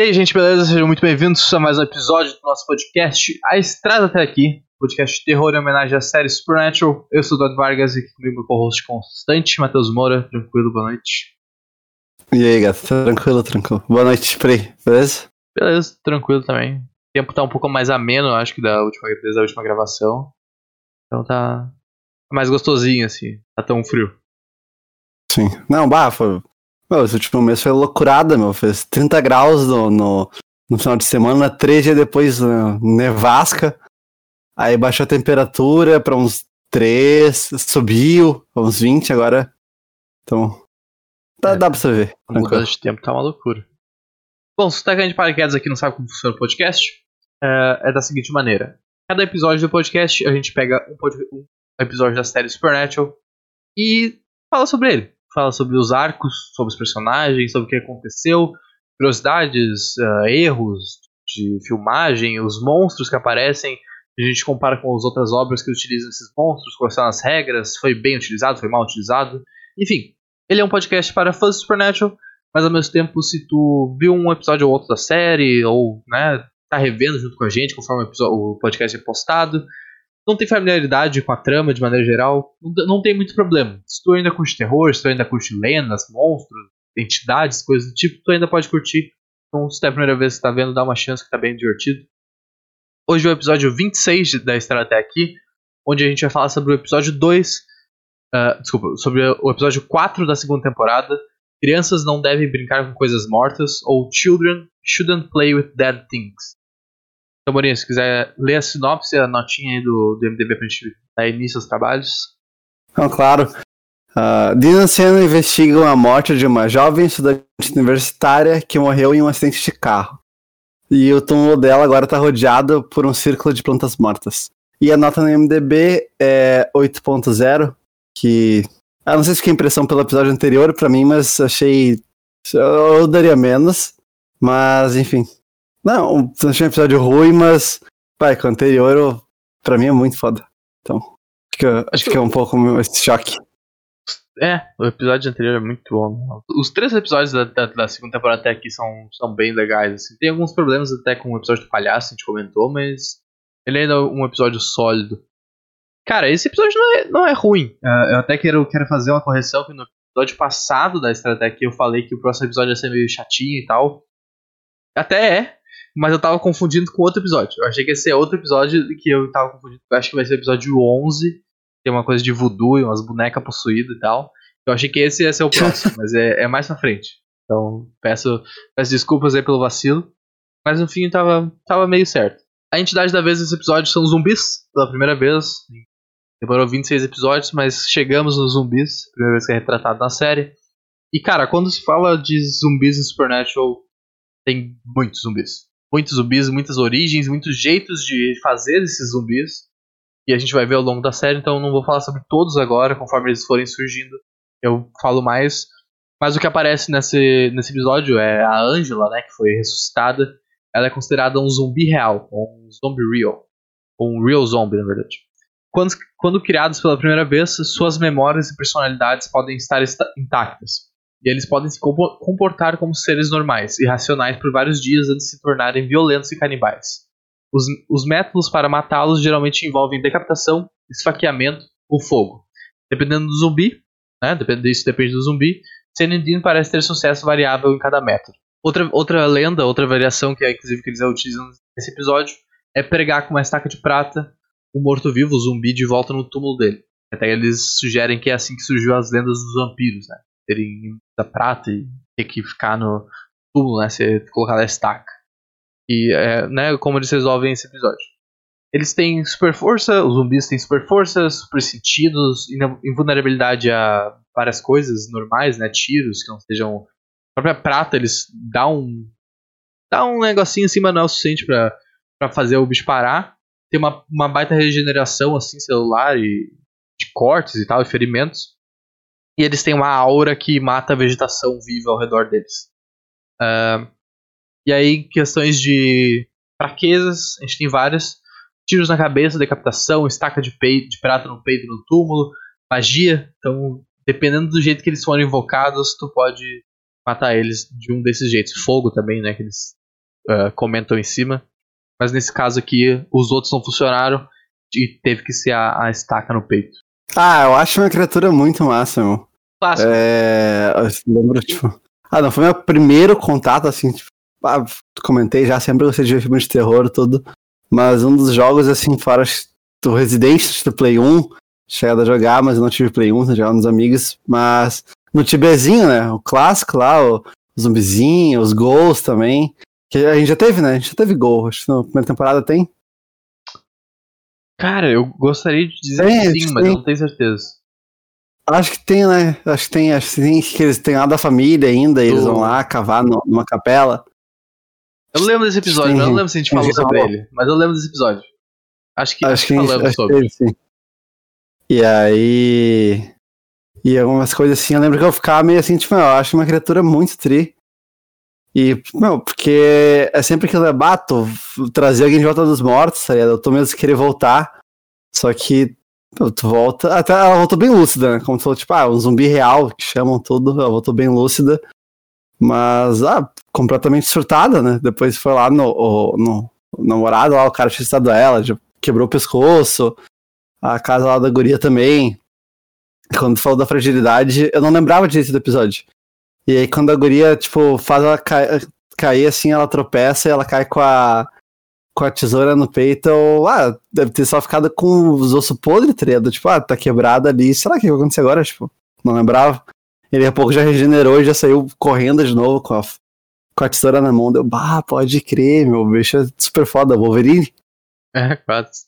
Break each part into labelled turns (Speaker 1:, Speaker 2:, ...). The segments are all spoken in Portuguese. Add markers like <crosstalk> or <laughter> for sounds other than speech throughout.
Speaker 1: E aí, gente, beleza? Sejam muito bem-vindos a mais um episódio do nosso podcast A Estrada Até Aqui, podcast de terror em homenagem à série Supernatural. Eu sou o Eduardo Vargas e aqui comigo meu co-host constante, Matheus Moura. Tranquilo, boa noite.
Speaker 2: E aí, gato? Tranquilo, tranquilo. Boa noite, Frei. Beleza?
Speaker 1: Beleza, tranquilo também. O tempo tá um pouco mais ameno, acho que da última, desde a última gravação. Então tá mais gostosinho, assim. Tá tão frio.
Speaker 2: Sim. Não, bah, foi. Meu, esse último mês foi loucurada, meu. Fez 30 graus no, no, no final de semana, três dias depois uh, nevasca. Aí baixou a temperatura pra uns 3, subiu pra uns 20 agora. Então. Dá,
Speaker 1: É.
Speaker 2: dá pra você ver.
Speaker 1: A mudança de tempo tá uma loucura. Bom, se você tá caindo de paraquedas aqui não sabe como funciona o podcast, é, é da seguinte maneira. Cada episódio do podcast, a gente pega um, um episódio da série Supernatural e fala sobre ele. Fala sobre os arcos, sobre os personagens, sobre o que aconteceu, curiosidades, ah, erros de filmagem, os monstros que aparecem. A gente compara com as outras obras que utilizam esses monstros, quais são as regras, foi bem utilizado, foi mal utilizado. Enfim, ele é um podcast para fãs de Supernatural, mas ao mesmo tempo, se tu viu um episódio ou outro da série, ou né, tá revendo junto com a gente conforme o podcast é postado, não tem familiaridade com a trama de maneira geral, não, não tem muito problema. Se tu ainda curte terror, se tu ainda curte lendas, monstros, entidades, coisas do tipo, tu ainda pode curtir. Então, se é a primeira vez que tá vendo, dá uma chance que tá bem divertido. Hoje é o episódio 26 de- da Estrada Até Aqui, onde a gente vai falar sobre o episódio 2 ah, desculpa, sobre o episódio 4 da segunda temporada. Crianças não devem brincar com coisas mortas, ou Children shouldn't play with dead things. Então, se quiser ler a sinopse, a notinha aí do, do MDB pra gente dar início aos trabalhos.
Speaker 2: Então, claro. Uh, Dean e Siena investigam a morte de uma jovem estudante universitária que morreu em um acidente de carro. E o túmulo dela agora está rodeado por um círculo de plantas mortas. E a nota no MDB é 8.0, que... Eu não sei se fiquei impressão pelo episódio anterior pra mim, mas achei... Eu daria menos, mas enfim. Não, não achei um episódio ruim, mas... Vai, com o anterior, eu- pra mim é muito foda. Então, acho que, acho que é um pouco esse choque.
Speaker 1: É, o episódio anterior é muito bom. Os três episódios da, da- da segunda temporada até aqui são, são bem legais. assim. Tem alguns problemas até com o episódio do palhaço, a gente comentou, mas ele ainda é um episódio sólido. Cara, esse episódio não é, não é ruim. É, eu até quero, quero fazer uma correção que no episódio passado da aqui eu falei que o próximo episódio ia ser meio chatinho e tal. Até é, mas eu tava confundindo com outro episódio. Eu achei que ia ser outro episódio que eu tava confundindo. Eu acho que vai ser o episódio 11. Tem uma coisa de voodoo e umas bonecas possuídas e tal. Eu achei que esse ia ser o próximo, <laughs> mas é, é mais pra frente. Então peço, peço desculpas aí pelo vacilo. Mas no fim tava, tava meio certo. A entidade da vez desse episódio são zumbis, pela primeira vez. Demorou 26 episódios, mas chegamos nos zumbis, primeira vez que é retratado na série. E cara, quando se fala de zumbis em Supernatural, tem muitos zumbis. Muitos zumbis, muitas origens, muitos jeitos de fazer esses zumbis. E a gente vai ver ao longo da série, então não vou falar sobre todos agora, conforme eles forem surgindo. Eu falo mais. Mas o que aparece nesse, nesse episódio é a Angela, né, que foi ressuscitada. Ela é considerada um zumbi real, um zombie real. Um real zombie, na verdade. Quando, quando criados pela primeira vez, suas memórias e personalidades podem estar esta- intactas. E eles podem se compo- comportar como seres normais e racionais por vários dias antes de se tornarem violentos e canibais. Os, os métodos para matá-los geralmente envolvem decapitação, esfaqueamento ou fogo. Dependendo do zumbi, né, depende, isso depende do zumbi, Senindin parece ter sucesso variável em cada método. Outra, outra lenda, outra variação que é inclusive que eles utilizam nesse episódio é pregar com uma estaca de prata o morto-vivo, o zumbi, de volta no túmulo dele. Até eles sugerem que é assim que surgiu as lendas dos vampiros, né? Terem da prata e ter que ficar no túmulo, né? Ser colocado a estaca. E, é, né, como eles resolvem esse episódio. Eles têm super força, os zumbis têm super força, super sentidos, invulnerabilidade a várias coisas normais, né? Tiros que não sejam. A própria prata, eles dão um. dá um negocinho assim, mas não é o suficiente pra, pra fazer o bicho parar. Tem uma, uma baita regeneração, assim, celular e de cortes e tal, e ferimentos. E eles têm uma aura que mata a vegetação viva ao redor deles. Ah, e aí, questões de fraquezas, a gente tem várias. Tiros na cabeça, decapitação, estaca de, peito, de prata no peito no túmulo, magia. Então, dependendo do jeito que eles forem invocados, tu pode matar eles de um desses jeitos. Fogo também, né? Que eles uh, comentam em cima. Mas nesse caso aqui, os outros não funcionaram e teve que ser a, a estaca no peito.
Speaker 2: Ah, eu acho uma criatura muito massa, meu.
Speaker 1: Clássico.
Speaker 2: É. Eu lembro, tipo. Ah, não, foi meu primeiro contato, assim, tipo. Ah, comentei já, sempre gostei de ver filme de terror tudo. Mas um dos jogos, assim, fora do Resident do Play 1, chegado a jogar, mas eu não tive Play 1, jogava nos amigos. Mas no Tibezinho, né? O clássico lá, o zumbizinho, os gols também. Que a gente já teve, né? A gente já teve gol. Acho que na primeira temporada tem.
Speaker 1: Cara, eu gostaria de dizer
Speaker 2: Tem,
Speaker 1: que sim, mas
Speaker 2: tem.
Speaker 1: eu não tenho certeza.
Speaker 2: Acho que tem, né? Acho que tem, acho que tem que eles têm lá da família ainda, e eles vão lá cavar no- numa capela.
Speaker 1: Eu lembro desse episódio, mas eu não lembro se a gente falou sobre ele. Mas eu lembro desse episódio. Acho que,
Speaker 2: Acho que,
Speaker 1: falamos
Speaker 2: acho que
Speaker 1: sobre.
Speaker 2: teve, sim. E aí. E algumas coisas assim, eu lembro que eu ficava meio assim, tipo, eu acho uma criatura muito tri. E, meu, porque é sempre aquilo, é bato, trazer alguém de volta dos mortos, tá ligado? Eu tô mesmo querer voltar. Só que, tu volta. Até ela voltou bem lúcida, né? Como tu falou, tipo, ah, um zumbi real, que chamam tudo, ela voltou bem lúcida. Mas, ah, completamente surtada, né? Depois foi lá no, no, o namorado, lá, o cara tinha estado ela, quebrou o pescoço. A casa lá da guria também. Quando tu falou da fragilidade, eu não lembrava disso do episódio. E aí quando a guria, tipo, faz ela ca- cair assim, ela tropeça e ela cai com a, com a tesoura no peito, eu, ah, deve ter só ficado com os ossos podres, tá ligado? Tipo, ah, tá quebrado ali, sei lá o que vai acontecer agora, tipo, não lembrava. E daqui a pouco já regenerou e já saiu correndo de novo com a, com a tesoura na mão. Deu, bah, pode crer, meu bicho é super foda, Wolverine.
Speaker 1: É, quase.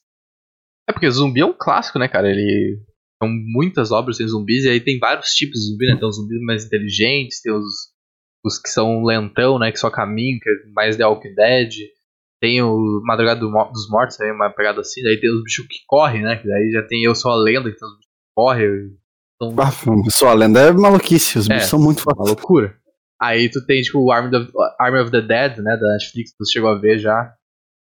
Speaker 1: É porque zumbi é um clássico, né, cara? Ele. São muitas obras sem zumbis, e aí tem vários tipos de zumbi, né? Tem os zumbis mais inteligentes, tem os, os que são lentão, né? Que só caminham, que é mais The Walking Dead. Tem o Madrugada do dos Mortos, aí uma pegada assim. Daí tem os bichos que correm, né? Que daí já tem Eu Sou a Lenda, que tem os bichos que correm. Então,
Speaker 2: Ah, só a lenda é maluquice, os
Speaker 1: É.
Speaker 2: bichos são muito
Speaker 1: uma
Speaker 2: fodas.
Speaker 1: loucura. Aí tu tem, tipo, o Army of, Army of the Dead, né? Da Netflix, que você chegou a ver já.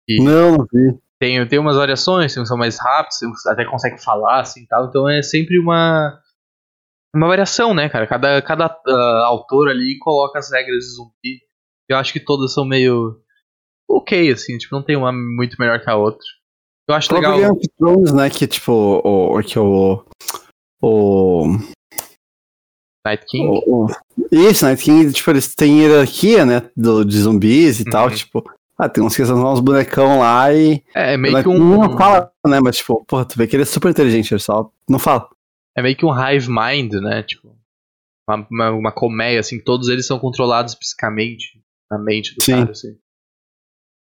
Speaker 1: E
Speaker 2: Não, não vi.
Speaker 1: tem, tem umas variações, tem uns que são mais rápidos, tem uns que até consegue falar, assim e tal. Então é sempre uma. Uma variação, né, cara? Cada, cada ah, autor ali coloca as regras de zumbi. Eu acho que todas são meio. Ok, assim, tipo, não tem uma muito melhor que a outra. Eu acho
Speaker 2: O
Speaker 1: legal.
Speaker 2: Game of Thrones, né, que tipo, o, o- que o, o,
Speaker 1: Night King.
Speaker 2: o, o- Isso, né, King, tipo, eles têm hierarquia, né, do, de zumbis e tal,
Speaker 1: Uhum.
Speaker 2: tipo... Ah, tem uns que são uns bonecão lá e...
Speaker 1: É, é meio que um.
Speaker 2: Não fala, né, mas tipo, porra, tu vê que ele é super inteligente, ele só não fala.
Speaker 1: É meio que um hive mind, né? Tipo. Uma, uma, uma colmeia, assim, todos eles são controlados psicamente na mente do
Speaker 2: Sim.
Speaker 1: cara, assim.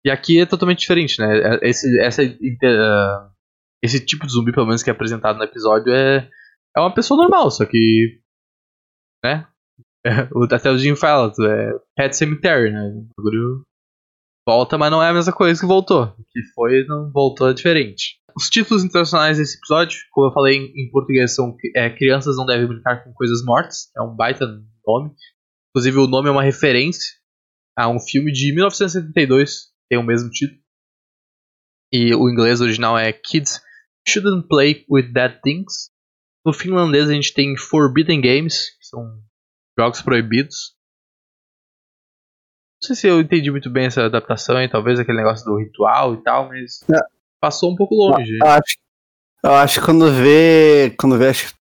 Speaker 1: E aqui é totalmente diferente, né? É- Esse, essa, ah, esse tipo de zumbi, pelo menos, que é apresentado no episódio, é, é uma pessoa normal, só que. Né? <laughs> É, até o Jim fala, é Pet Cemetery, né? O bagulho volta, mas não é a mesma coisa que voltou. Que foi, não voltou é diferente. Os títulos internacionais desse episódio, como eu falei em, português, são é, Crianças Não Devem Brincar com Coisas Mortas. É um baita nome. Inclusive, o nome é uma referência a um filme de 1972, que tem o mesmo título. E o inglês original é Kids Shouldn't Play with Dead Things. No finlandês, a gente tem Forbidden Games, que são jogos proibidos. Não sei se eu entendi muito bem essa adaptação e talvez aquele negócio do ritual e tal, mas
Speaker 2: É.
Speaker 1: passou um pouco longe.
Speaker 2: Eu acho, eu acho que quando vê, quando vê, acho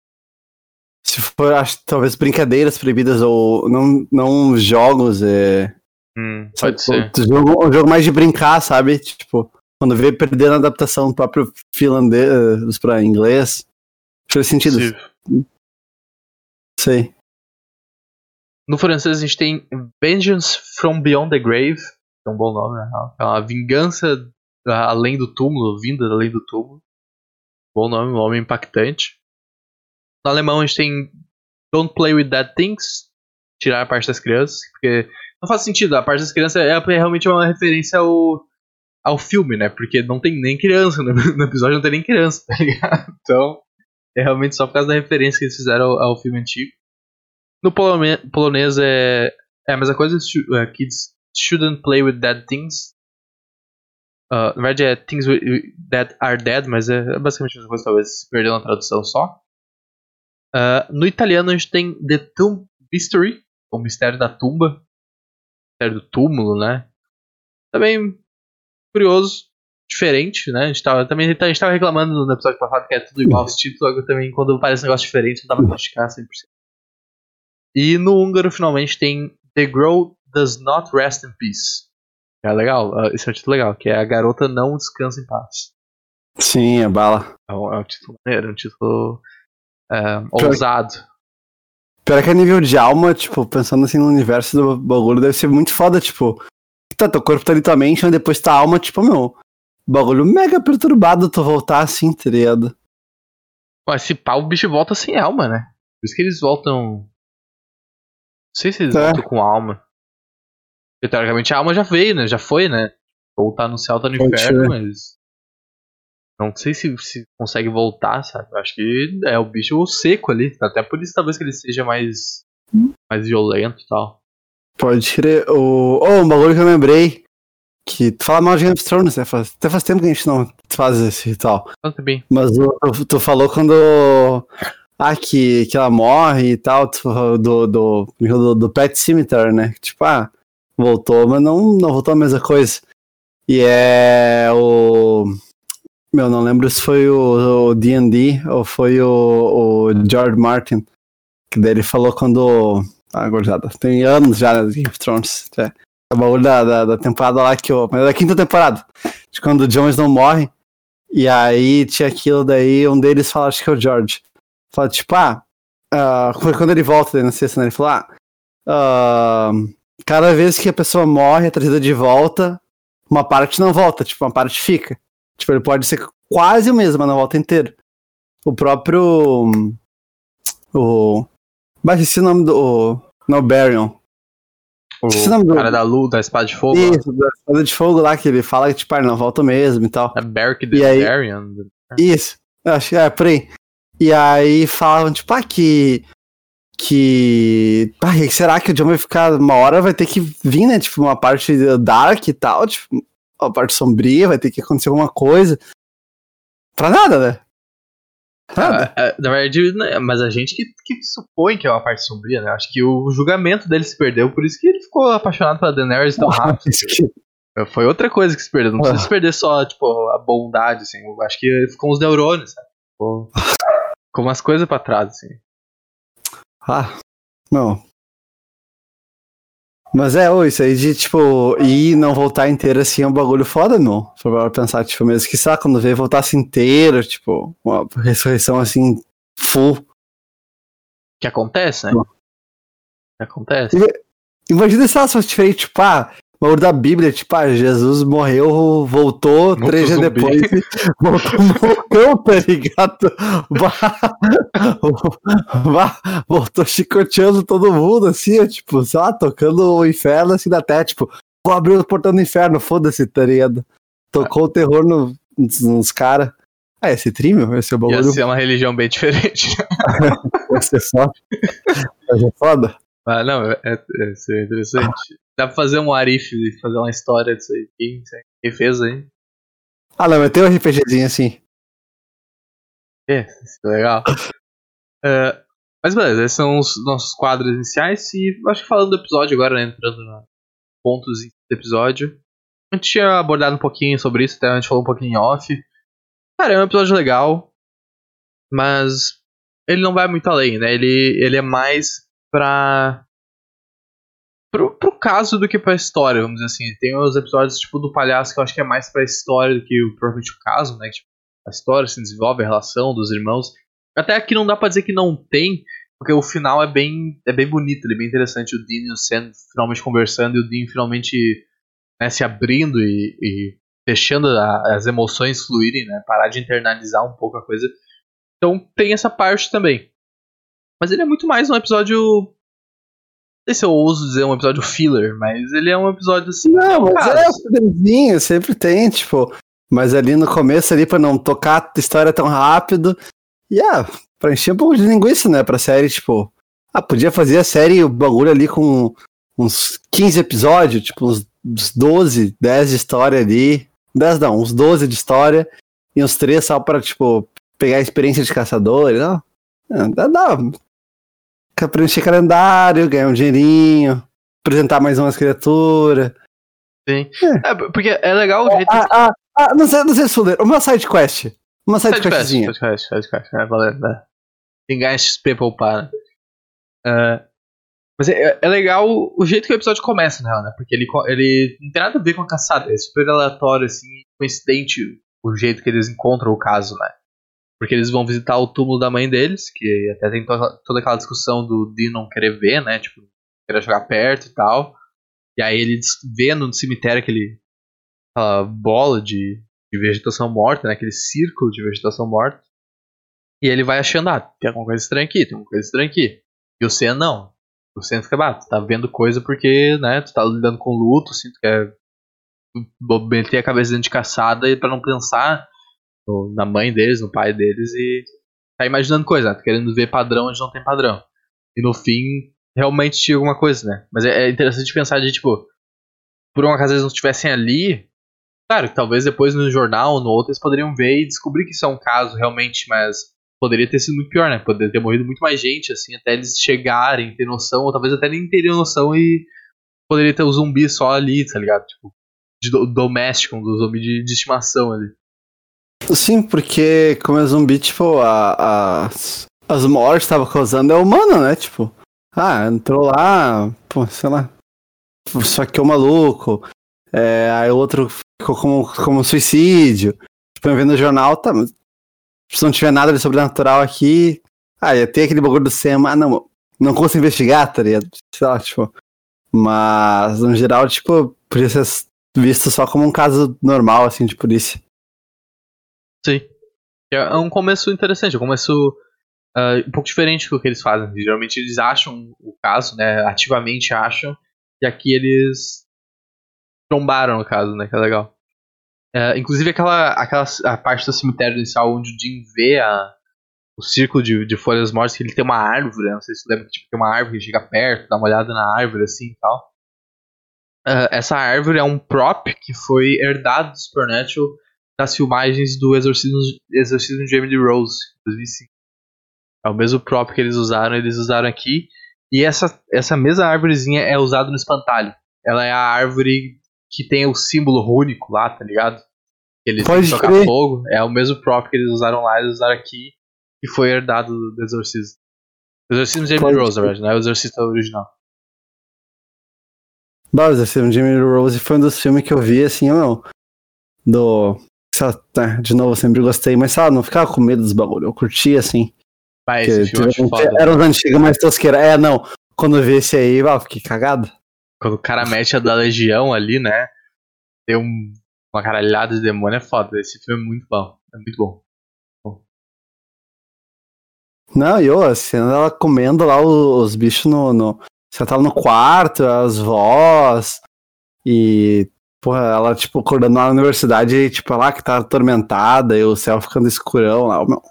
Speaker 2: se for, acho talvez brincadeiras proibidas ou não, não jogos, é...
Speaker 1: Hum,
Speaker 2: Sabe,
Speaker 1: pode ser.
Speaker 2: tipo, jogo, um jogo mais de brincar, sabe? Tipo, quando vê perdendo a adaptação do próprio finlandês pra inglês, faz sentido.
Speaker 1: Possível.
Speaker 2: Sei.
Speaker 1: No francês a gente tem Vengeance from Beyond the Grave, é um bom nome, na. É uma vingança ah, além do túmulo, vinda além do túmulo. Bom nome, um nome impactante. No alemão a gente tem Don't Play with Dead Things, tirar a parte das crianças, porque não faz sentido, a parte das crianças é, é realmente uma referência ao, ao filme, né? Porque não tem nem criança, <laughs> no, episódio não tem nem criança, tá ligado? <laughs> Então, é realmente só por causa da referência que eles fizeram ao, ao filme antigo. No polonês é, é a mesma coisa, uh, kids shouldn't play with dead things. Uh, na verdade é things that are dead, mas é basicamente a mesma coisa, talvez se perdeu na tradução só. Uh, no italiano a gente tem The Tomb Mystery, o mistério da tumba, mistério do túmulo, né? também curioso, diferente, né? A gente tava, também a gente tava reclamando no episódio passado que é tudo igual os títulos, agora também quando parece um negócio diferente não dá pra criticar 100%. E no húngaro finalmente tem The Girl Does Not Rest in Peace. É legal, esse é um título legal, que é A Garota Não Descansa em Paz.
Speaker 2: Sim, é bala.
Speaker 1: É um, é um título maneiro, é um título é, ousado.
Speaker 2: Pior que a nível de alma, tipo, pensando assim no universo do bagulho, deve ser muito foda, tipo. Tá, teu corpo tá ali tua mente, mas depois tua alma, tipo, meu. Bagulho mega perturbado tu voltar assim, tá ligado?
Speaker 1: Mas se pá, o bicho volta sem alma, né? Por isso que eles voltam. Não sei se eles é. voltam com alma. Porque teoricamente a alma já veio, né? Já foi, né? Ou tá no céu, tá no inferno, mas. Não sei se, se consegue voltar, sabe? Eu acho que é o bicho seco ali. Até por isso talvez que ele seja mais. mais violento e tal.
Speaker 2: Pode crer. O... Oh, um bagulho que eu lembrei. Que tu fala mal de Game of Thrones, né? Faz, até faz tempo que a gente não faz esse ritual.
Speaker 1: bem.
Speaker 2: Mas tu, tu, falou quando. Ah, que, que ela morre e tal, do, do, do, do Pet Cemetery, né? Tipo, ah, voltou, mas não, não voltou a mesma coisa. E é o. Meu, não lembro se foi o D&D ou foi o, o George Martin, que daí ele falou quando... Ah, guardada, tem anos já de Game of Thrones, é. O bagulho da, da, da, temporada lá que eu... Mas é da quinta temporada, de quando o Jones não morre, e aí tinha aquilo daí, um deles fala, acho que é o George, fala tipo, ah, uh, foi quando ele volta daí na sexta, né, ele falou, ah, uh, cada vez que a pessoa morre, é trazida de volta, uma parte não volta, tipo, uma parte fica. Tipo, ele pode ser quase o mesmo, mas não volta inteiro. O próprio. O. Mas esse nome do. No Barion.
Speaker 1: O esse nome do... cara da luz, da espada de fogo.
Speaker 2: Isso, da espada de fogo lá, que ele fala que, tipo, ah, não volta mesmo e tal.
Speaker 1: É Beric the aí... Barion.
Speaker 2: Isso, acho que é, por aí. E aí falavam, tipo, ah, que. Que. Ah, será que o John vai ficar. Uma hora vai ter que vir, né? Tipo, uma parte dark e tal. Tipo, a parte sombria, vai ter que acontecer alguma coisa. Pra nada, né?
Speaker 1: Nada. Ah, é, na verdade, né, mas a gente que, que supõe que é uma parte sombria, né? Acho que o julgamento dele se perdeu, por isso que ele ficou apaixonado pela Daenerys tão rápido. <laughs> Foi outra coisa que se perdeu. Não precisa se perder só, tipo, a bondade, assim. Eu acho que ficou uns neurônios, sabe? Ficou, <laughs> ficou umas coisas pra trás, assim.
Speaker 2: Ah, não. Mas é, ô, isso aí de, tipo, ir não voltar inteiro assim é um bagulho foda, não. Pra pensar, tipo, mesmo que, sabe, quando veio voltasse inteiro, tipo, uma ressurreição assim, full.
Speaker 1: Que acontece, né? Que acontece.
Speaker 2: Imagina se ela fosse diferente, tipo, ah, o da Bíblia, tipo, ah, Jesus morreu, voltou, Muito três dias depois, <laughs> voltou loucão, tá ligado? <laughs> <laughs> voltou chicoteando todo mundo, assim, tipo, sei lá, tocando o inferno assim da terra, tipo, vou abrir o portão do inferno, foda-se, tá ligado? Tocou o terror no, nos caras. Ah, esse trímio, esse é o bagulho.
Speaker 1: Ia ser uma religião bem <laughs> diferente. <laughs>
Speaker 2: Ia ser foda. Ia ser foda.
Speaker 1: Ah, não, é, é, é interessante. Dá pra fazer um Arif e fazer uma história disso aí. Quem, quem fez aí?
Speaker 2: Ah, não, mas tem um RPGzinho assim.
Speaker 1: É, isso é legal. Uh, mas beleza, esses são os nossos quadros iniciais. E acho que falando do episódio agora, né, entrando nos pontos do episódio. A gente tinha abordado um pouquinho sobre isso, até a gente falou um pouquinho em off. Cara, é um episódio legal, mas ele não vai muito além, né? Ele, ele é mais pra. Pro, pro caso do que pra história, vamos dizer assim. Tem os episódios tipo do palhaço que eu acho que é mais pra história do que provavelmente o caso, né? Tipo, a história se desenvolve, a relação dos irmãos. Até aqui não dá pra dizer que não tem, porque o final é bem, é bem bonito, ele é bem interessante. O Dean e o Sam finalmente conversando e o Dean finalmente né, se abrindo e, e deixando a, as emoções fluírem, né? Parar de internalizar um pouco a coisa. Então tem essa parte também. Mas ele é muito mais um episódio. Não sei se eu ouso dizer um episódio filler, mas ele é um episódio assim.
Speaker 2: Não, mas é o sempre tem, tipo. Mas ali no começo, ali, pra não tocar a história tão rápido. E ah, pra encher um pouco de linguiça, né? Pra série, tipo. Ah, podia fazer a série, o bagulho ali com uns 15 episódios, tipo, uns 12, 10 de história ali. 10 não, uns 12 de história. E uns 3 só pra, tipo, pegar a experiência de caçador, não? Ah, dá, dá, preencher calendário, ganhar um dinheirinho, apresentar mais umas criaturas.
Speaker 1: Sim. É. é porque é legal o jeito.
Speaker 2: Ah, ah, ah, não sei, não sei se fuder. Uma side quest. Uma side,
Speaker 1: side
Speaker 2: questzinha.
Speaker 1: Side quest, side quest. É, né? Ganhar XP pra upar, né? Uh, mas é, é, legal o jeito que o episódio começa, né? Porque ele, ele não tem nada a ver com a caçada. É super aleatório, assim, coincidente o jeito que eles encontram o caso, né? Porque eles vão visitar o túmulo da mãe deles, que até tem toda, toda aquela discussão do Dean não querer ver, né? Tipo, querer chegar perto e tal. E aí ele vê no cemitério aquele, aquela bola de, de vegetação morta, né? Aquele círculo de vegetação morta. E ele vai achando, ah, tem alguma coisa estranha aqui, tem alguma coisa estranha aqui. E o Sen não. O Sen fica, ah, tu tá vendo coisa porque, né, tu tá lidando com luto, assim, tu quer meter a cabeça dentro de caçada pra não pensar no, na mãe deles, no pai deles e tá imaginando coisa, né? tá querendo ver padrão onde não tem padrão. E no fim, realmente tinha alguma coisa, né? Mas é, é interessante pensar de, tipo, por um acaso eles não estivessem ali, claro, talvez depois no jornal ou no outro eles poderiam ver e descobrir que isso é um caso realmente, mas poderia ter sido muito pior, né? Poderia ter morrido muito mais gente, assim, até eles chegarem, ter noção, ou talvez até nem teriam noção e poderia ter o zumbi só ali, tá ligado? Tipo, de do, doméstico, um zumbi de, de estimação ali.
Speaker 2: Sim, porque como é zumbi, tipo, a, a, as mortes que tava causando é humano, né? Tipo, ah, entrou lá, pô, sei lá, só que é um maluco, é, aí o outro ficou como, como suicídio. Tipo, vendo no jornal, tá, se não tiver nada de sobrenatural aqui, ah, ia ter aquele bagulho do SEMA, ah, não, não consigo investigar, tá ligado? Sei lá, tipo, mas no geral, tipo, podia ser visto só como um caso normal, assim, de polícia.
Speaker 1: Sim. É um começo interessante, é um começo uh, um pouco diferente do que eles fazem. Geralmente eles acham o caso, né? Ativamente acham, e aqui eles trombaram o caso, né? Que é legal. Uh, inclusive aquela, aquela a parte do cemitério inicial onde o Jim vê a, o círculo de, de folhas mortas, que ele tem uma árvore, não sei se você lembra que tipo, tem uma árvore que chega perto, dá uma olhada na árvore assim e tal. Uh, essa árvore é um prop que foi herdado do Supernatural das filmagens do Exorcismo, Exorcismo de Emily Rose, 2005. É o mesmo prop que eles usaram, eles usaram aqui. E essa, essa mesma árvorezinha é usada no espantalho. Ela é a árvore que tem o símbolo rúnico lá, tá ligado? Eles Pode tocar fogo. É o mesmo prop que eles usaram lá, eles usaram aqui. E foi herdado do Exorcismo. Exorcismo de Emily Rose, na verdade, não é o Exorcista original.
Speaker 2: Bah, o Exorcismo Emily Rose foi um dos filmes que eu vi, assim, não. Do né, de novo, eu sempre gostei, mas sabe, não ficava com medo dos bagulho. Eu curtia assim.
Speaker 1: Vai, esse filme tipo, foda.
Speaker 2: Era os antigos mais tosqueira. É, não. Quando eu vi esse aí, eu fiquei cagado.
Speaker 1: Quando o cara mete a da Legião ali, né? Tem um, uma caralhada de demônio, é foda. Esse filme é muito bom. É muito bom.
Speaker 2: Não, e eu, a cena dela comendo lá os, os bichos no, no. Tava no quarto, as vós. E porra, ela, tipo, acordando na universidade e, tipo, lá que tá atormentada e o céu ficando escurão lá, meu.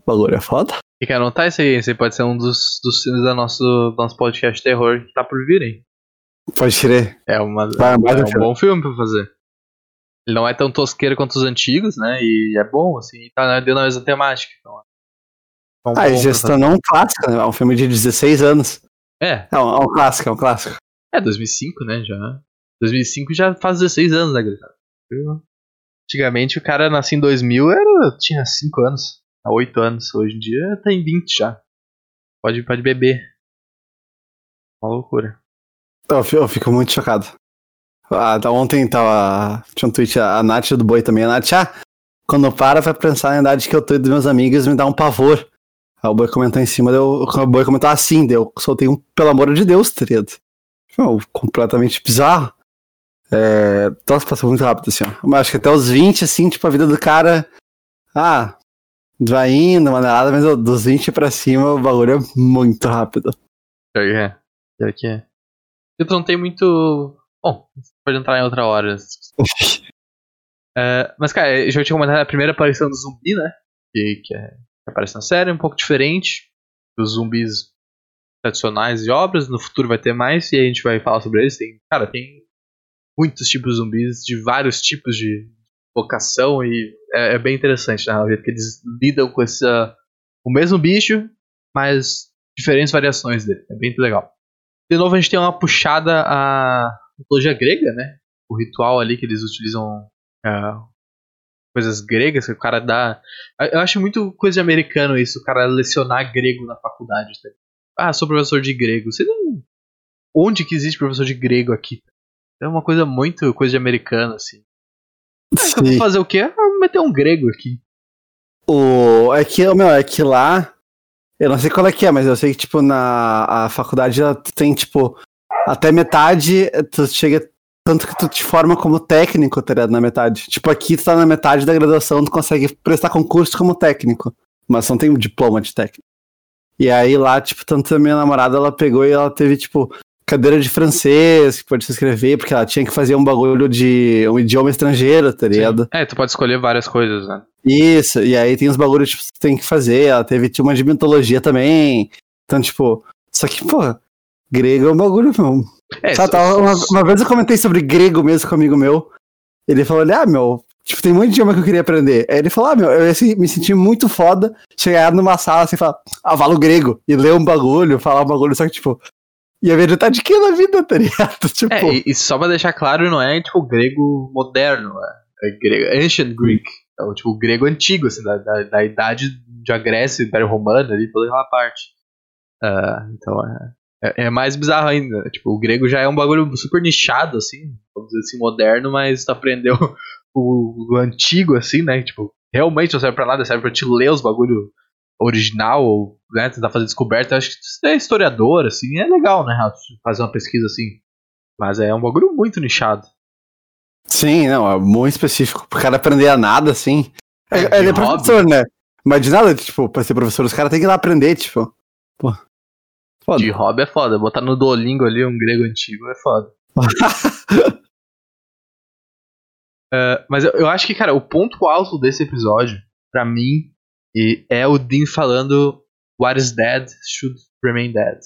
Speaker 2: O bagulho é foda.
Speaker 1: E quer anotar isso aí, esse aí pode ser um dos, dos filmes do nosso, do nosso podcast terror que tá por vir, hein?
Speaker 2: Pode querer.
Speaker 1: É, uma, Vai, é um filme. bom filme pra fazer. Ele não é tão tosqueiro quanto os antigos, né? E é bom, assim, tá dentro da mesma temática. Então,
Speaker 2: é um ah, já se tornou um clássico, né? É um filme de 16 anos.
Speaker 1: É.
Speaker 2: É um, é um clássico, é um clássico.
Speaker 1: É, 2005, né, já. 2005 já faz 16 anos, né? Antigamente o cara nasceu em 2000, era, tinha 5 anos, 8 anos. Hoje em dia tá em 20 já. Pode, pode beber. Uma loucura.
Speaker 2: Eu, eu fico muito chocado. Ah, tá, ontem tava. Tinha um tweet, a Nath do Boi também. A Nath, ah, quando para pra pensar na idade que eu tô dos meus amigos, me dá um pavor. Aí o Boi comentou em cima, deu, o Boi comentou assim, deu, soltei um pelo amor de Deus, tá ligado? completamente bizarro. É, nossa, passou muito rápido, assim, ó. Mas acho que até os 20, assim, tipo, a vida do cara. Ah, vai indo, maneirada, mas ó, dos 20 pra cima o bagulho é muito rápido.
Speaker 1: Pior que é. Pior que é. Eu não tem muito. Bom, pode entrar em outra hora. <laughs> é, mas, cara, eu já tinha comentado a primeira aparição do zumbi, né? Que, que, é, que aparece na série, um pouco diferente dos zumbis tradicionais de obras. No futuro vai ter mais e a gente vai falar sobre eles. Tem, cara, tem muitos tipos de zumbis, de vários tipos de vocação, e é, é bem interessante, né? O jeito que eles lidam com essa, o mesmo bicho, mas diferentes variações dele. É bem legal. De novo, a gente tem uma puxada a mitologia grega, né? O ritual ali que eles utilizam uh, coisas gregas que o cara dá. Eu acho muito coisa de americano isso, o cara lecionar grego na faculdade. Tá? Ah, sou professor de grego. Você não. Onde que existe professor de grego aqui? É uma coisa muito coisa de americano, assim. Ah, vou fazer o quê? Ah, vou meter um grego aqui.
Speaker 2: O... É que, meu, é que lá. Eu não sei qual é que é, mas eu sei que, tipo, na a faculdade ela tem, tipo, até metade, tu chega tanto que tu te forma como técnico, tá ligado? Na metade. Tipo, aqui tu tá na metade da graduação, tu consegue prestar concurso como técnico. Mas não tem um diploma de técnico. E aí lá, tipo, tanto a minha namorada, ela pegou e ela teve, tipo, cadeira de francês, que pode se escrever, porque ela tinha que fazer um bagulho de um idioma estrangeiro, tá ligado? Sim.
Speaker 1: É, tu pode escolher várias coisas, né?
Speaker 2: Isso, e aí tem os bagulhos tipo, que tu tem que fazer. Ela teve tipo, uma de mitologia também. Então, tipo, só que, pô, grego é um bagulho, meu, é, tá, uma, uma, vez eu comentei sobre grego mesmo com um amigo meu. Ele falou: ah, meu, tipo, tem muito idioma que eu queria aprender. Aí ele falou: ah, meu, eu me senti muito foda chegar numa sala assim e falar, ah, falo grego, e ler um bagulho, falar um bagulho, só que, tipo, e a verdade de que na vida, tá ligado? <laughs>
Speaker 1: Tipo... É, e, só pra deixar claro, não é tipo grego moderno, é, é grego, ancient Greek. É o tipo grego antigo, assim, da, da, da idade da Grécia, Império Romano ali, toda aquela parte. Uh, então é, é, é, mais bizarro ainda. Né? Tipo, o grego já é um bagulho super nichado, assim, vamos dizer assim, moderno, mas tu aprendeu <laughs> o, o antigo, assim, né? Tipo, realmente não serve pra nada, serve pra te ler os bagulho original, ou né, tentar fazer descoberta. Eu acho que se é historiador, assim, é legal, né, fazer uma pesquisa assim. Mas é um bagulho muito nichado.
Speaker 2: Sim, não, é muito específico. Pro cara aprender a nada, assim. É, é, ele é professor, né? Mas de nada, tipo, pra ser professor, os caras têm que ir lá aprender, tipo. Pô.
Speaker 1: Foda. De hobby é foda. Botar no Duolingo ali um grego antigo é foda. uh, <laughs> mas eu, eu, acho que, cara, o ponto alto desse episódio, pra mim, é o Dean falando What is dead should remain dead.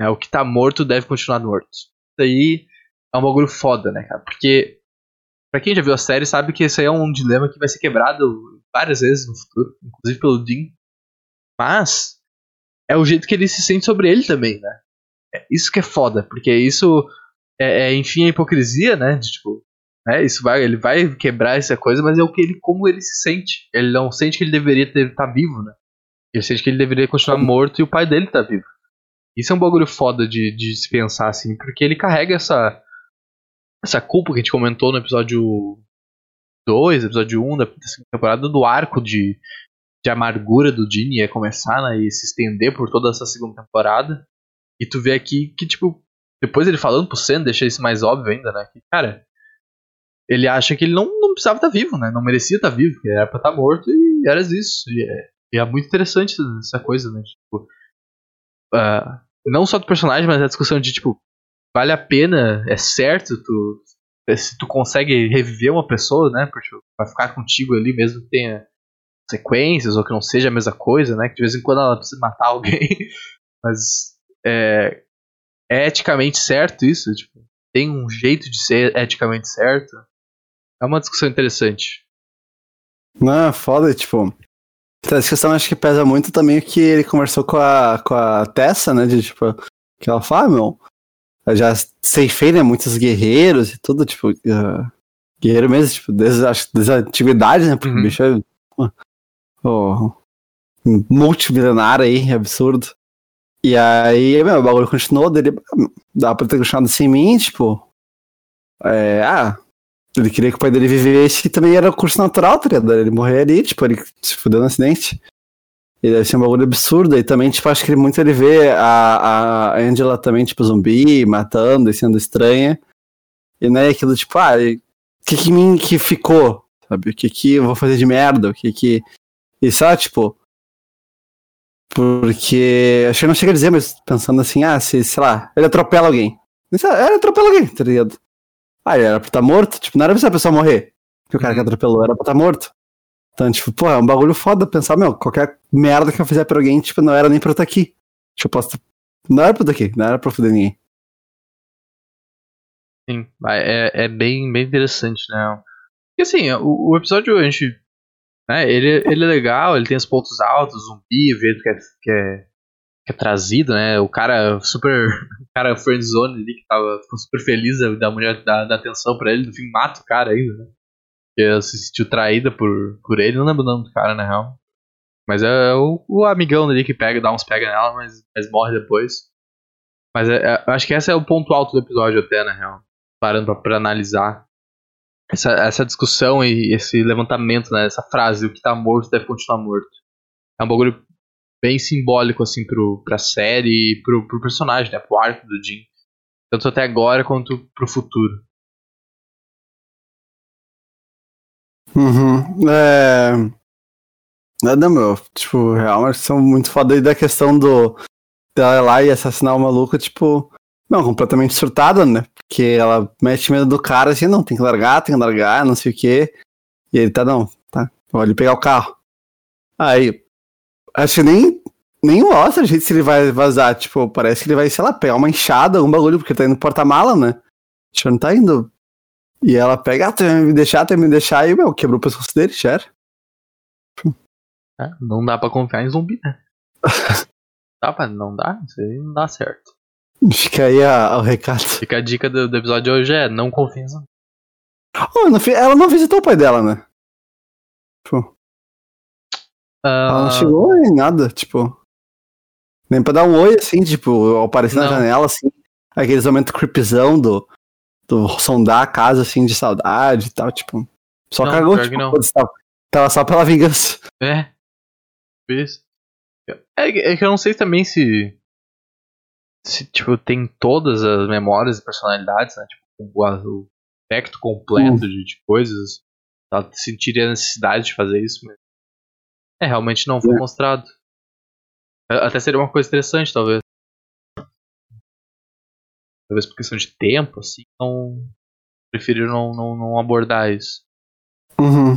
Speaker 1: É, o que tá morto deve continuar morto. Isso aí é um bagulho foda, né, cara? Porque, pra quem já viu a série, sabe que esse aí é um dilema que vai ser quebrado várias vezes no futuro, inclusive pelo Dean. Mas, é o jeito que ele se sente sobre ele também, né? É isso que é foda, porque isso é, é enfim, a hipocrisia, né? De, tipo, né? Isso vai, ele vai quebrar essa coisa, mas é o que ele, como ele se sente. Ele não sente que ele deveria estar tá vivo, né? Ele sente que ele deveria continuar morto e o pai dele tá vivo. Isso é um bagulho foda de, de se pensar, assim, porque ele carrega essa essa culpa que a gente comentou no episódio 2, episódio 1 da temporada, do arco de, de amargura do Dini ia começar, né, e se estender por toda essa segunda temporada. E tu vê aqui que, tipo, depois ele falando pro Sam, deixa isso mais óbvio ainda, né, que, cara, ele acha que ele não, não precisava estar vivo, né, não merecia estar vivo, que era pra estar morto e era isso. E é, e é muito interessante essa coisa, né, tipo, uh, não só do personagem, mas a discussão de, tipo, vale a pena, é certo tu se tu consegue reviver uma pessoa, né, pra, tipo, pra ficar contigo ali mesmo que tenha sequências ou que não seja a mesma coisa, né? Que de vez em quando ela precisa matar <laughs> alguém, mas é, é eticamente certo isso? Tipo, tem um jeito de ser eticamente certo? É uma discussão interessante.
Speaker 2: Não, foda, tipo. Essa questão acho que pesa muito também que ele conversou com a, com a Tessa, né? De tipo, que ela fala, ah, meu, eu já ceifei, né? Muitos guerreiros e tudo, tipo, uh, guerreiro mesmo, tipo, desde, acho, desde a antiguidade, né? Porque uhum. o bicho é oh, multimilionário aí, absurdo. E aí, meu, o bagulho continuou dele. Dá pra ter continuado sem mim, tipo. É, ah, ele queria que o pai dele vivesse e também era o curso natural, tá ligado? Ele morrer ali, tipo, ele se fudeu no acidente. E deve ser um bagulho absurdo. E também, tipo, acho que muito ele vê a, a Angela também, tipo, zumbi, matando e sendo estranha. E não é aquilo, tipo, ah, o que que mim que ficou? Sabe? O que que eu vou fazer de merda? O que que e só, tipo. Porque. Acho que não chega a dizer, mas pensando assim, ah, se, sei lá, ele atropela alguém. Ele atropela alguém, tá ligado? Ah, ele era pra estar tá morto, tipo, não era pra a pessoa morrer. Que o cara que atropelou era pra estar tá morto. Então, tipo, pô, é um bagulho foda pensar, meu, qualquer merda que eu fizer pra alguém, tipo, não era nem pra eu estar tá aqui. Tipo, eu posso. Não era pra eu estar aqui, não era pra foder ninguém.
Speaker 1: Sim, é, é bem, bem interessante, né? Porque assim, o, o episódio a gente né? Ele, ele é legal, ele tem os pontos altos, zumbi, o jeito que é, que é é trazido, né? O cara super. <laughs> O cara friendzone ali que tava super feliz da mulher dar, dar atenção pra ele, no fim mata o cara ainda, né? Ela se sentiu traída por, por ele, não lembro o nome do cara, na real. Mas é o, o amigão ali que pega, dá uns pega nela, mas, mas morre depois. Mas é, é, acho que esse é o ponto alto do episódio até, na real. Parando pra, pra analisar essa, essa discussão e esse levantamento, né? Essa frase, o que tá morto deve continuar morto. É um bagulho bem simbólico, assim, pro, pra série e pro, pro personagem, né? Pro arco do Jim. Tanto até agora quanto pro futuro.
Speaker 2: Uhum. É. Nada, meu. Tipo, real, mas são muito foda aí da questão do. dela ir lá e assassinar o maluco, tipo. Não, completamente surtada, né? Porque ela mete medo do cara assim, não, tem que largar, tem que largar, não sei o quê. E ele tá, não, tá, ali pegar o carro. Aí, acho que nem, nem mostra a gente se ele vai vazar. Tipo, parece que ele vai, sei lá, pegar uma enxada, algum bagulho, porque tá indo porta-mala, né? Tipo, não tá indo. E ela pega, ah, tu vai me deixar, tu vai me deixar, e, meu, quebrou o pescoço dele, já.
Speaker 1: É, não dá pra confiar em zumbi, né? <laughs> dá pra, não dá, isso aí não dá certo.
Speaker 2: Fica aí a, o recado.
Speaker 1: Fica a dica do, do, episódio de hoje é não confia em zumbi.
Speaker 2: Oh, não, ela não visitou o pai dela, né? Tipo. Ela não chegou em nada, tipo. Nem pra dar um oi, assim, tipo, aparecer na janela, assim. Aqueles momentos creepzão do, do sondar a casa, assim, de saudade e tal, tipo. Só não, cagou, tipo, não. Tava, tava só pela vingança.
Speaker 1: É. Isso. É, é que eu não sei também se. Se, tipo, tem todas as memórias e personalidades, né? Tipo, o, o aspecto completo uh. de, de, coisas. Ela sentiria a necessidade de fazer isso, mas. É, realmente não foi é. mostrado. Até seria uma coisa interessante, talvez. Talvez por questão de tempo, assim, não. Preferiram não, não, não abordar isso.
Speaker 2: Uhum.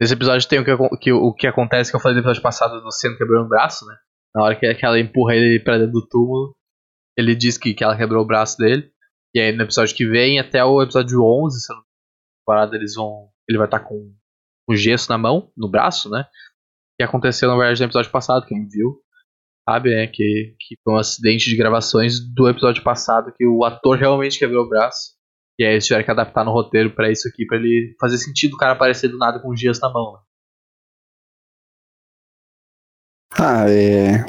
Speaker 1: Nesse episódio tem o que, que, o que acontece que eu falei no episódio passado do Seno quebrando o braço, né? Na hora que, que ela empurra ele pra dentro do túmulo, ele diz que, que ela quebrou o braço dele. E aí no episódio que vem, até o episódio 11, se eu não parada, eles vão. Ele vai estar tá com o gesso na mão, no braço, né? Que aconteceu na verdade no episódio passado, quem viu sabe, né? Que, que foi um acidente de gravações do episódio passado que o ator realmente quebrou o braço. E aí eles tiveram que adaptar no roteiro para isso aqui, para ele fazer sentido o cara aparecer do nada com os dias na mão. Né?
Speaker 2: Ah, é.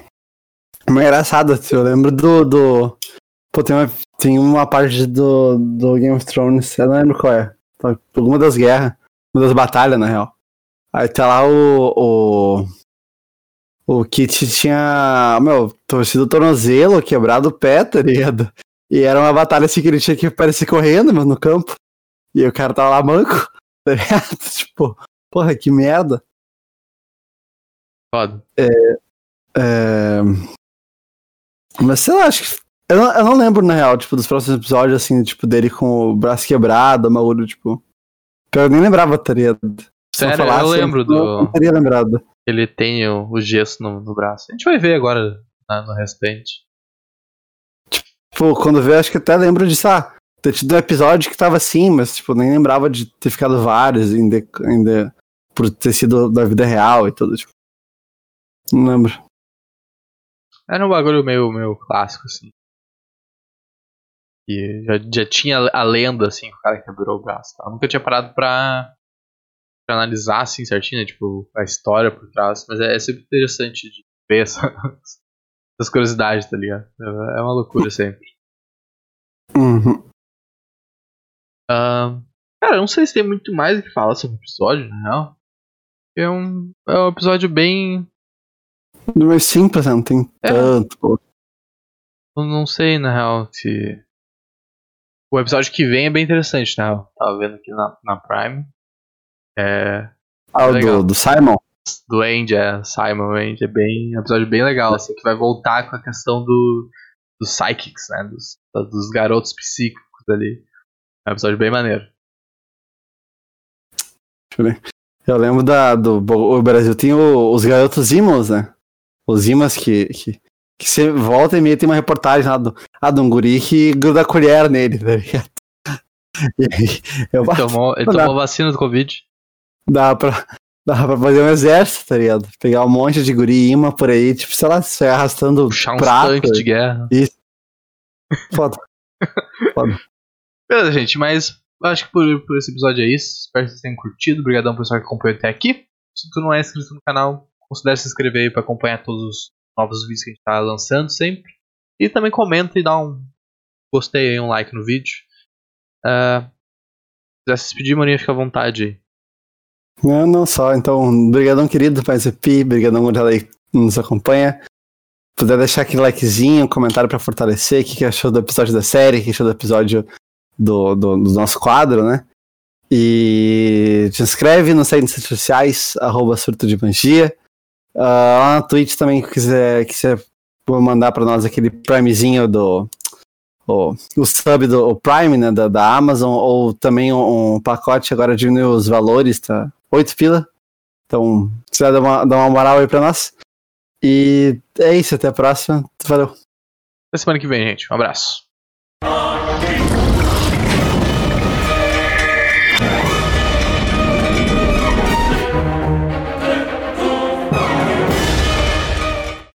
Speaker 2: Uma engraçada, eu lembro do. do... Pô, tem uma, tem uma parte do, do Game of Thrones, eu não lembro qual é. Tá, alguma das guerras, uma das batalhas, na real. Aí tá lá o. O, o Kit tinha. Meu, torcido o tornozelo, quebrado o pé, tá ligado? E era uma batalha assim que ele tinha que aparecer correndo, mas no campo. E o cara tava lá manco, <laughs> tá ligado? <laughs> tipo, porra, que merda.
Speaker 1: Foda.
Speaker 2: É, é... Mas sei lá, acho que. Eu não, eu não lembro, na real, tipo, dos próximos episódios, assim, tipo, dele com o braço quebrado, Mauro, tipo. Eu nem lembrava, tá ligado?
Speaker 1: Sério, eu assim, lembro do.
Speaker 2: Não teria lembrado.
Speaker 1: Ele tem o, o gesso no, no braço. A gente vai ver agora né, no restante.
Speaker 2: Tipo, quando vê, acho que até lembro de, ah, ter tido um episódio que tava assim, mas, tipo, nem lembrava de ter ficado vários ainda, ainda por ter sido da vida real e tudo, tipo. Não lembro.
Speaker 1: Era um bagulho meio, meio clássico, assim. E já, já tinha a lenda, assim, que o cara quebrou o braço. Tá? Eu nunca tinha parado pra, pra analisar, assim, certinho, né? Tipo, a história por trás. Mas é, é sempre interessante de ver essa, <laughs> das curiosidades, tá ligado? É uma loucura sempre.
Speaker 2: Uhum.
Speaker 1: Uh, cara, eu não sei se tem muito mais o que falar sobre o episódio, na real. É um, é um episódio bem.
Speaker 2: Mas simples, não tem é. tanto.
Speaker 1: Eu não sei, na real, se. O episódio que vem é bem interessante, na real. Tava vendo aqui na, na Prime. É.
Speaker 2: Ah, do, do Simon?
Speaker 1: do Andy, é, Simon Andy, é bem, um episódio bem legal, assim, que vai voltar com a questão do, dos psychics, né, dos, dos garotos psíquicos ali. É um episódio bem maneiro.
Speaker 2: Eu lembro da, do o Brasil tem o, os garotos imãs, né? Os imãs que, que, que você volta e meia tem uma reportagem lá do, ah, de um guri que gruda a colher nele, tá ligado? <laughs>
Speaker 1: E aí, eu, ele <laughs> tomou, ele tomou vacina do Covid.
Speaker 2: Dá pra, <laughs> Dá pra fazer um exército, tá ligado? Pegar um monte de guri imã por aí, tipo, sei lá, sair arrastando
Speaker 1: Puxar uns
Speaker 2: prato.
Speaker 1: tanques de guerra.
Speaker 2: Foda. <laughs> Foda.
Speaker 1: Beleza, gente, mas acho que por, por esse episódio é isso. Espero que vocês tenham curtido. Obrigadão pessoal que acompanhou até aqui. Se tu não é inscrito no canal, considere se inscrever aí pra acompanhar todos os novos vídeos que a gente tá lançando sempre. E também comenta e dá um gostei aí, um like no vídeo. Uh, se quiser se despedir, Marinha, fica à vontade aí.
Speaker 2: Não, não só. Então, brigadão querido, Pai Pi, brigadão galera aí que nos acompanha. Puder deixar aquele likezinho, um comentário pra fortalecer, o que, que achou do episódio da série, o que achou do episódio do, do, do nosso quadro, né? E te inscreve, nos segue nas redes sociais, arroba surto de magia. Uh, lá na Twitch também, se quiser, quiser mandar pra nós aquele primezinho do. O, o sub do o Prime, né, da, da Amazon, ou também um, um pacote agora diminuiu os valores, tá? 8 pila. Então, se quiser dar uma, dar uma moral aí pra nós. E é isso, até a próxima. Valeu.
Speaker 1: Até semana que vem, gente. Um abraço.